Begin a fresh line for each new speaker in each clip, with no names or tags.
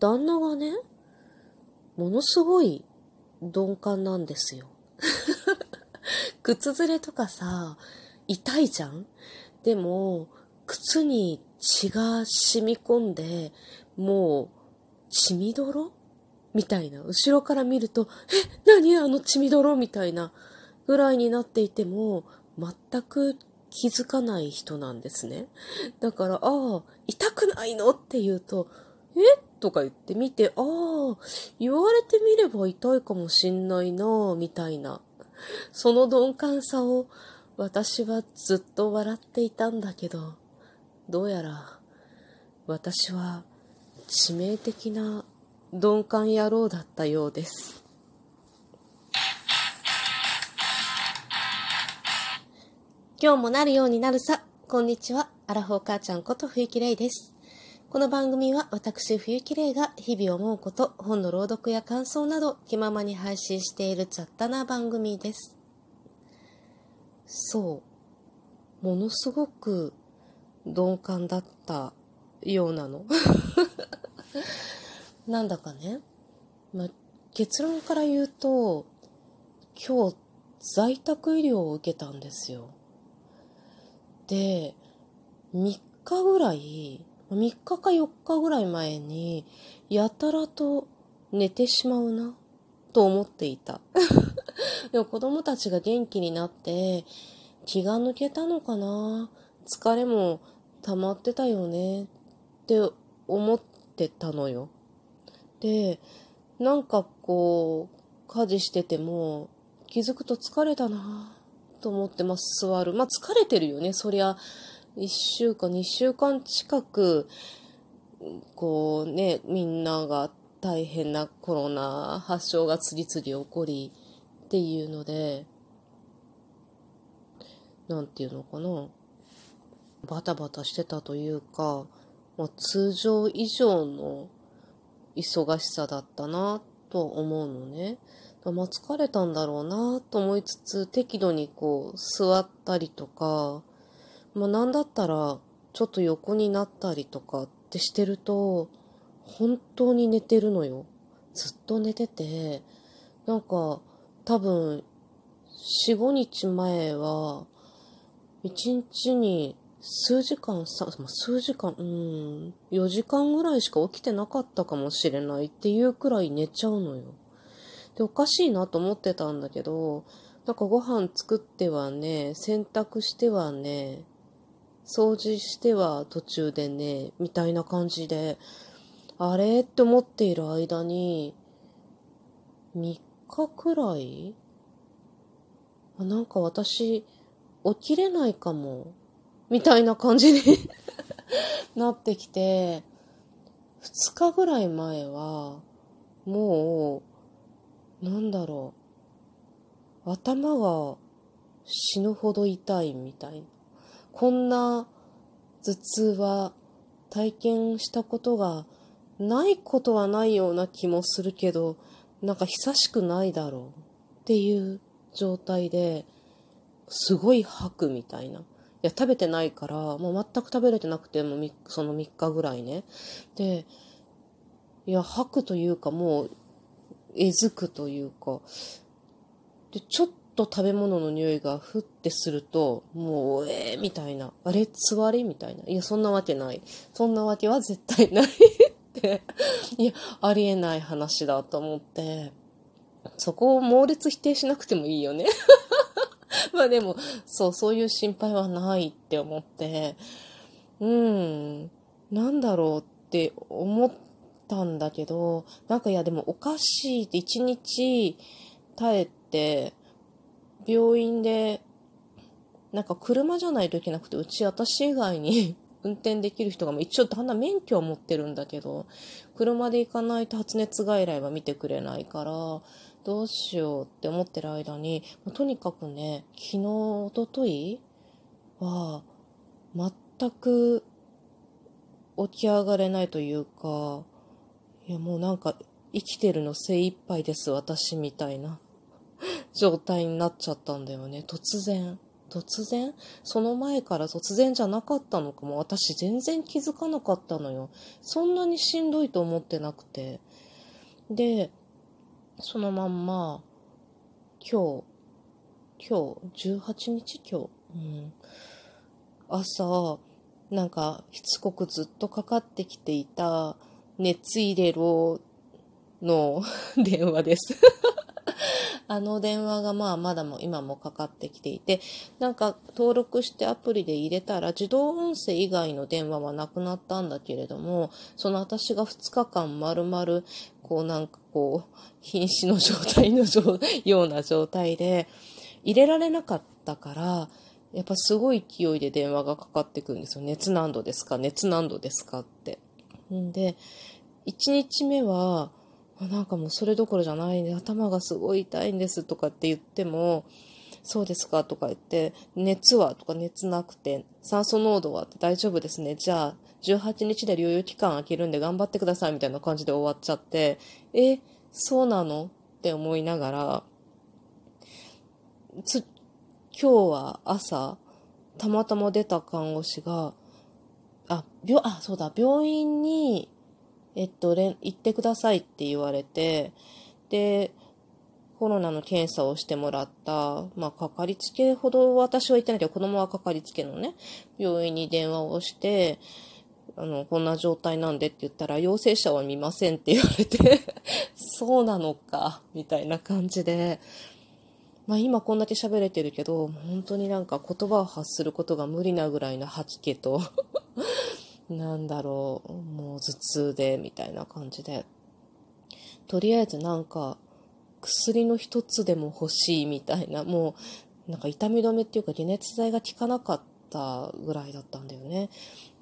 旦那がね、ものすごい鈍感なんですよ。靴ずれとかさ、痛いじゃん？でも、靴に血が染み込んで、もう、血みどろ？みたいな。後ろから見ると、え、何あの血みどろ？みたいなぐらいになっていても、全く気づかない人なんですね。だから、ああ、痛くないの？って言うと、え？とか言ってみて、ああ、言われてみれば痛いかもしんないなみたいな。その鈍感さを私はずっと笑っていたんだけど、どうやら私は致命的な鈍感野郎だったようです。今日もなるようになるさ。こんにちは。アラフォー母ちゃんこと冬木玲です。この番組は私冬木玲が日々思うこと、本の朗読や感想など気ままに配信している雑多な番組です。そう。ものすごく鈍感だったようなの。なんだかね、ま結論から言うと、今日在宅医療を受けたんですよ。で、3日ぐらい、3日か4日ぐらい前に、やたらと寝てしまうな、と思っていた。でも子供たちが元気になって、気が抜けたのかな疲れも溜まってたよねって思ってたのよ。で、なんかこう、家事してても気づくと疲れたなと思ってます、座る。まあ、疲れてるよね。そりゃ、1週間、2週間近く、こうね、みんなが大変なコロナ発症が次々起こりっていうので、なんていうのかな。バタバタしてたというか、まあ、通常以上の忙しさだったなと思うのね。まあ、疲れたんだろうなと思いつつ、適度にこう、座ったりとか、まあ、なんだったら、ちょっと横になったりとかってしてると、本当に寝てるのよ。ずっと寝てて、なんか、多分、4、5日前は、1日に数時間、さ、数時間、うん、4時間ぐらいしか起きてなかったかもしれないっていうくらい寝ちゃうのよ。で、おかしいなと思ってたんだけど、なんかご飯作ってはね、洗濯してはね、掃除しては途中でね、みたいな感じで、あれって思っている間に、3日くらい？あなんか私、起きれないかも、みたいな感じに なってきて、2日ぐらい前は、もう、なんだろう。頭が死ぬほど痛いみたいな。こんな頭痛は体験したことがないことはないような気もするけど、なんか久しくないだろうっていう状態で、すごい吐くみたいな。いや、食べてないから、もう全く食べれてなくても、その3日ぐらいね。で、いや、吐くというかもうえずくというか、で、ちょっと食べ物の匂いがふってすると、もう、えー、みたいな。あれ？つわりみたいな。いや、そんなわけない。そんなわけは絶対ないって。いや、ありえない話だと思って、そこを猛烈否定しなくてもいいよね。まあでも、そう、そういう心配はないって思って、うん、なんだろうって思っ、たんだけど、なんかいやでもおかしいって一日耐えて、病院で、なんか車じゃないといけなくて、うち私以外に 運転できる人が、一応旦那免許を持ってるんだけど、車で行かないと発熱外来は見てくれないから、どうしようって思ってる間に、とにかくね、昨日、おとといは、全く起き上がれないというか、いやもうなんか生きてるの精一杯です私みたいな。状態になっちゃったんだよね。突然。突然？その前から突然じゃなかったのかも。私全然気づかなかったのよ。そんなにしんどいと思ってなくて。で、そのまんま、今日、今日、18日今日、うん、朝、なんか、しつこくずっとかかってきていた、熱入れろの 電話です。あの電話がまあまだも今もかかってきていて、なんか登録してアプリで入れたら自動音声以外の電話はなくなったんだけれども、その私が2日間丸々、こうなんかこう、瀕死の状態のような状態で、入れられなかったから、やっぱすごい勢いで電話がかかってくるんですよ。熱何度ですか？熱何度ですか？って。んで、1日目は、なんかもうそれどころじゃないんで、頭がすごい痛いんですとかって言っても、そうですかとか言って、熱はとか熱なくて、酸素濃度はって大丈夫ですね。じゃあ、18日で療養期間空けるんで頑張ってくださいみたいな感じで終わっちゃって、え、そうなの？って思いながら、つ、今日は朝、たまたま出た看護師が、あ、病、あ、そうだ、病院にえっと、行ってくださいって言われて、で、コロナの検査をしてもらった、まあ、かかりつけほど私は言ってないけど、子供はかかりつけのね、病院に電話をして、あの、こんな状態なんでって言ったら、陽性者は見ませんって言われて そうなのか、みたいな感じで、まあ今こんだけ喋れてるけど、本当になんか言葉を発することが無理なぐらいの吐き気となんだろう、もう頭痛で、みたいな感じで。とりあえずなんか、薬の一つでも欲しいみたいな、もう、なんか痛み止めっていうか解熱剤が効かなかったぐらいだったんだよね。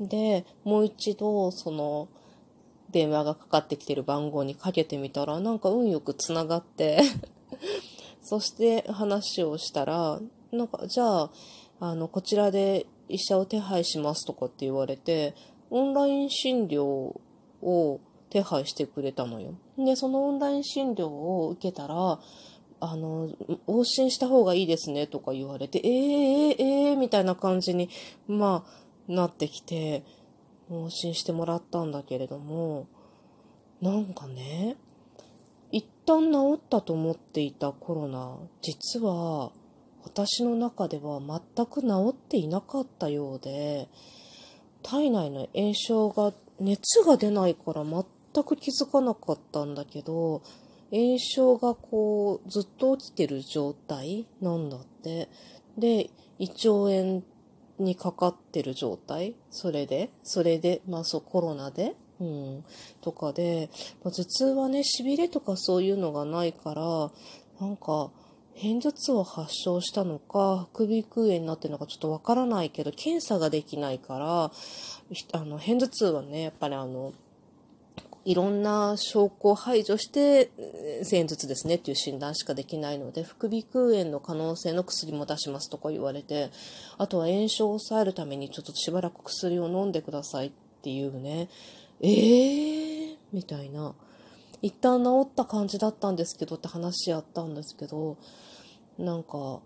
で、もう一度、その、電話がかかってきてる番号にかけてみたら、なんか運よく繋がって そして話をしたら、なんか、じゃあ、あの、こちらで医者を手配しますとかって言われて、オンライン診療を手配してくれたのよ。で、そのオンライン診療を受けたら、あの、往診した方がいいですねとか言われて、えー、えー、えー、みたいな感じに、まあ、なってきて、往診してもらったんだけれども、なんかね、一旦治ったと思っていたコロナ、実は私の中では全く治っていなかったようで、体内の炎症が熱が出ないから全く気づかなかったんだけど炎症がこうずっと起きてる状態なんだって。で胃腸炎にかかってる状態？それで？それでまあそうコロナで？うん、とかで、まあ、頭痛はね、痺れとかそういうのがないから、なんか、片頭痛を発症したのか、副鼻腔炎になってるのかちょっとわからないけど、検査ができないから、あの、片頭痛はね、やっぱりあの、いろんな証拠を排除して、片頭痛ですねっていう診断しかできないので、副鼻腔炎の可能性の薬も出しますとか言われて、あとは炎症を抑えるためにちょっとしばらく薬を飲んでくださいっていうね、えーみたいな。一旦治った感じだったんですけどって話やったんですけど、なんか、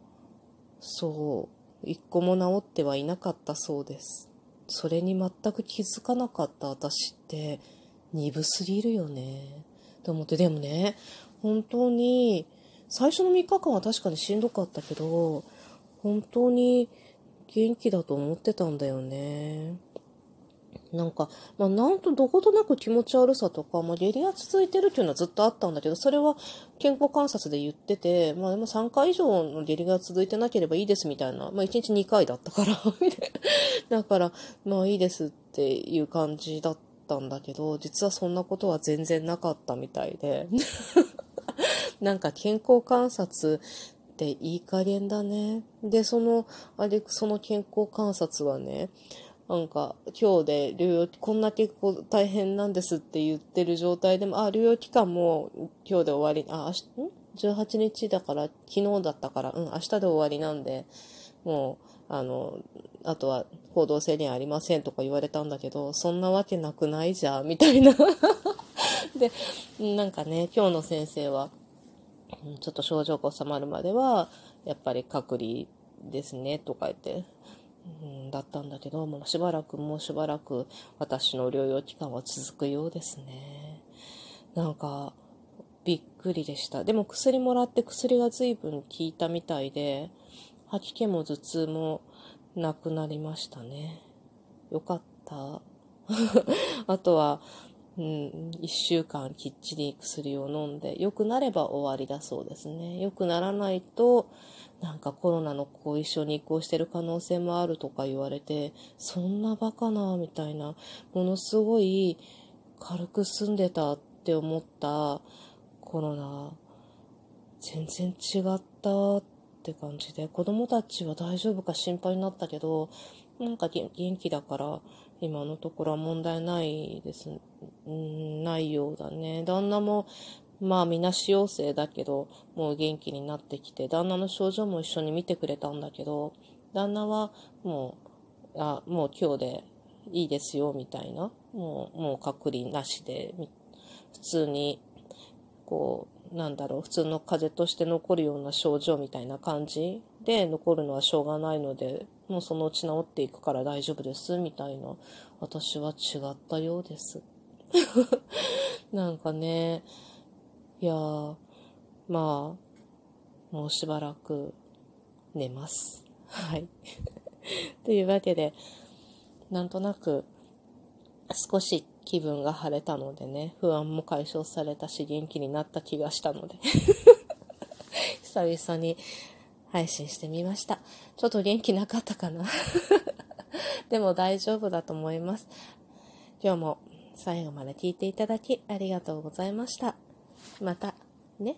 そう、一個も治ってはいなかったそうです。それに全く気づかなかった私って、鈍すぎるよね。と思って、でもね、本当に、最初の3日間は確かにしんどかったけど、本当に元気だと思ってたんだよね。なんか、まあ、なんとどことなく気持ち悪さとか、まあ、下痢が続いてるっていうのはずっとあったんだけど、それは健康観察で言ってて、まあ、でも3回以上の下痢が続いてなければいいですみたいな、まあ、1日2回だったから だから、まあいいですっていう感じだったんだけど、実はそんなことは全然なかったみたいで なんか健康観察っていい加減だね。で、その、あれ、その健康観察はね、なんか、今日で療養、こんな結構大変なんですって言ってる状態でも、あ、療養期間も今日で終わり、あ、明日、ん ?18 日だから、昨日だったから、うん、明日で終わりなんで、もう、あの、あとは行動制限ありませんとか言われたんだけど、そんなわけなくないじゃん、みたいな で、なんかね、今日の先生は、ちょっと症状が収まるまでは、やっぱり隔離ですね、とか言って、うん、だったんだけど、もうしばらくもうしばらく私の療養期間は続くようですね。なんか、びっくりでした。でも薬もらって薬が随分効いたみたいで、吐き気も頭痛もなくなりましたね。よかった。あとは、うん、1週間きっちり薬を飲んで、良くなれば終わりだそうですね。良くならないと、なんかコロナの後遺症に移行してる可能性もあるとか言われて、そんなバカな、みたいな、ものすごい軽く済んでたって思ったコロナ、全然違ったって感じで、子供たちは大丈夫か心配になったけど、なんか元気だから、今のところは問題ないです、ん、ないようだね。旦那も、まあみなし陽性だけど、もう元気になってきて、旦那の症状も一緒に見てくれたんだけど、旦那はもう、あ、もう今日でいいですよ、みたいな。もう、もう隔離なしで、普通に、こう、なんだろう、普通の風邪として残るような症状みたいな感じで残るのはしょうがないので、もうそのうち治っていくから大丈夫です、みたいな。私は違ったようです。なんかね、いやー、まあ、もうしばらく寝ます。はい。というわけで、なんとなく少し気分が晴れたのでね、不安も解消されたし元気になった気がしたので久々に配信してみました。ちょっと元気なかったかなでも大丈夫だと思います。今日も最後まで聞いていただきありがとうございました。また、ね。